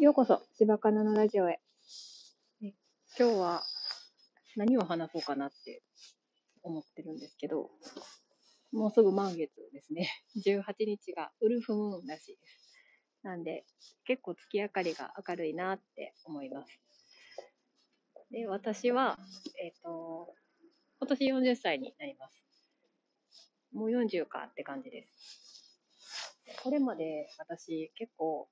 ようこそ、柴かなのラジオへ。今日は何を話そうかなって思ってるんですけど、もうすぐ満月ですね。18日がウルフムーンらしいです。なんで、結構月明かりが明るいなって思います。で、私は、えっ、と、今年40歳になります。もう40かって感じです。これまで私結構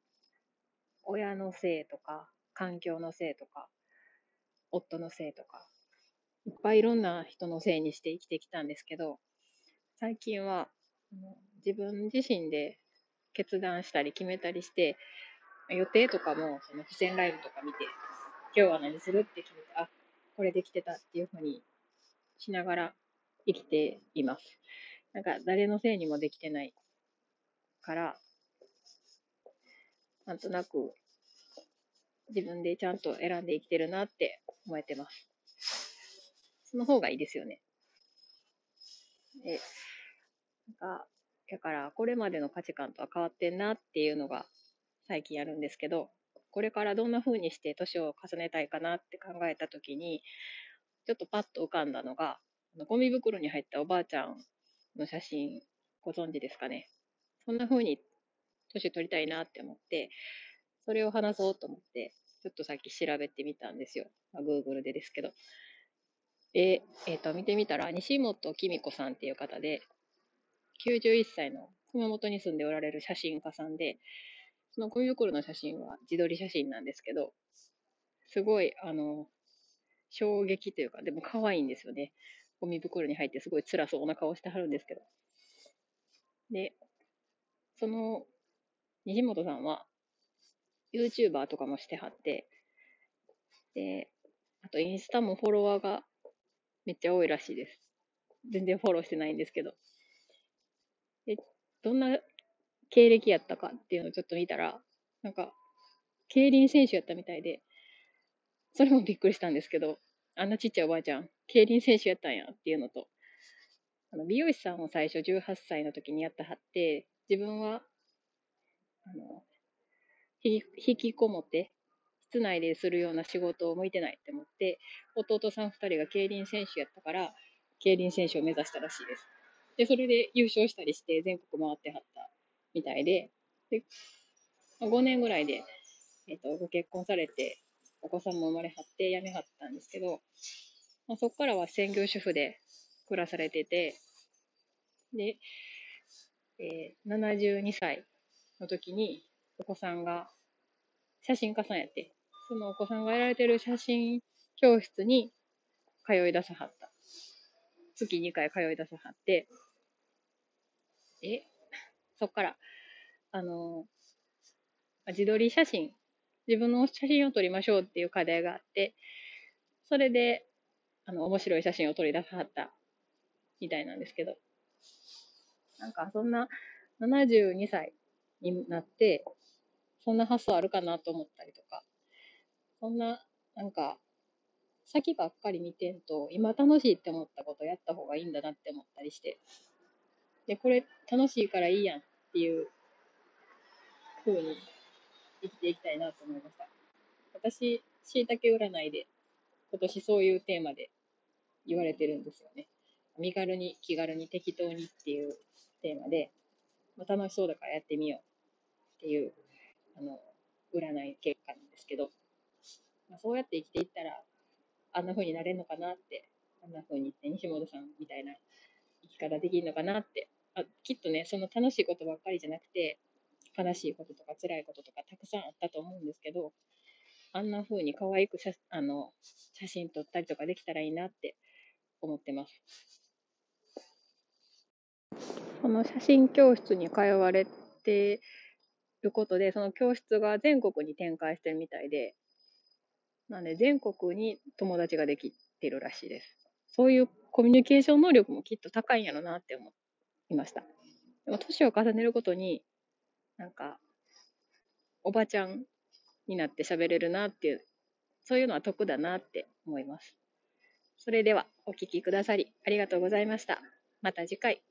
親のせいとか、環境のせいとか、夫のせいとか、いっぱいいろんな人のせいにして生きてきたんですけど、最近は自分自身で決断したり決めたりして、予定とかもその付箋ライブとか見て、今日は何するって決めて、あ、これできてたっていうふうにしながら生きています。なんか誰のせいにもできてないから、なんとなく自分でちゃんと選んで生きてるなって思えてます。その方がいいですよね。で、なんか、だからこれまでの価値観とは変わってんなっていうのが最近あるんですけど、これからどんな風にして年を重ねたいかなって考えた時に、ちょっとパッと浮かんだのが、あのゴミ袋に入ったおばあちゃんの写真ご存知ですかね。そんな風に年取りたいなって思って、それを話そうと思って、ちょっとさっき調べてみたんですよ。まあ、Google でですけど。で、えっ、と、見てみたら、西本きみ子さんっていう方で、91歳の熊本に住んでおられる写真家さんで、そのゴミ袋の写真は自撮り写真なんですけど、すごい、あの、衝撃というか、でも可愛いんですよね。ゴミ袋に入ってすごい辛そうな顔してはるんですけど。で、その西本さんは YouTuber とかもしてはって、で、あとインスタもフォロワーがめっちゃ多いらしいです。全然フォローしてないんですけど。で、どんな経歴やったかっていうのをちょっと見たら、なんか、競輪選手やったみたいで、それもびっくりしたんですけど、あんなちっちゃいおばあちゃん、競輪選手やったんやっていうのと、あの美容師さんを最初18歳の時にやったはって、自分は、引きこもって、室内でするような仕事を向いてないって思って、弟さん2人が競輪選手やったから、競輪選手を目指したらしいです。で、それで優勝したりして全国回ってはったみたいで、で、5年ぐらいで、えっ、と、ご結婚されて、お子さんも生まれはって辞めはったんですけど、まあ、そこからは専業主婦で暮らされてて、で、えー72歳の時にお子さんが写真家さんやって、そのお子さんがやられてる写真教室に通い出さはった。月2回通い出さはって、え、そっから、あの、自撮り写真、自分の写真を撮りましょうっていう課題があって、それで、あの、面白い写真を撮り出さはった。みたいなんですけど、なんかそんな72歳になって、そんな発想あるかなと思ったりとか、そんな、なんか、先ばっかり見てんと、今楽しいって思ったことやった方がいいんだなって思ったりして、で、これ楽しいからいいやんっていう風に生きていきたいなと思いました。私、しいたけ占いで、今年そういうテーマで言われてるんですよね。身軽に、気軽に、適当にっていうテーマで、まあ、楽しそうだからやってみようっていう、あの、占い結果なんですけど、まあ、そうやって生きていったら、あんな風になれるのかなって、あんな風に言って、西本さんみたいな生き方できるのかなって、あきっとね、その楽しいことばっかりじゃなくて、悲しいこととか辛いこととかたくさんあったと思うんですけど、あんな風に可愛く写あの写真撮ったりとかできたらいいなって思ってます。この写真教室に通われてることで、その教室が全国に展開してるみたいで、なんで全国に友達ができてるらしいです。そういうコミュニケーション能力もきっと高いんやろなって思いました。でも年を重ねるごとに、なんか、おばちゃんになって喋れるなっていう、そういうのは得だなって思います。それでは、お聞きくださりありがとうございました。また次回。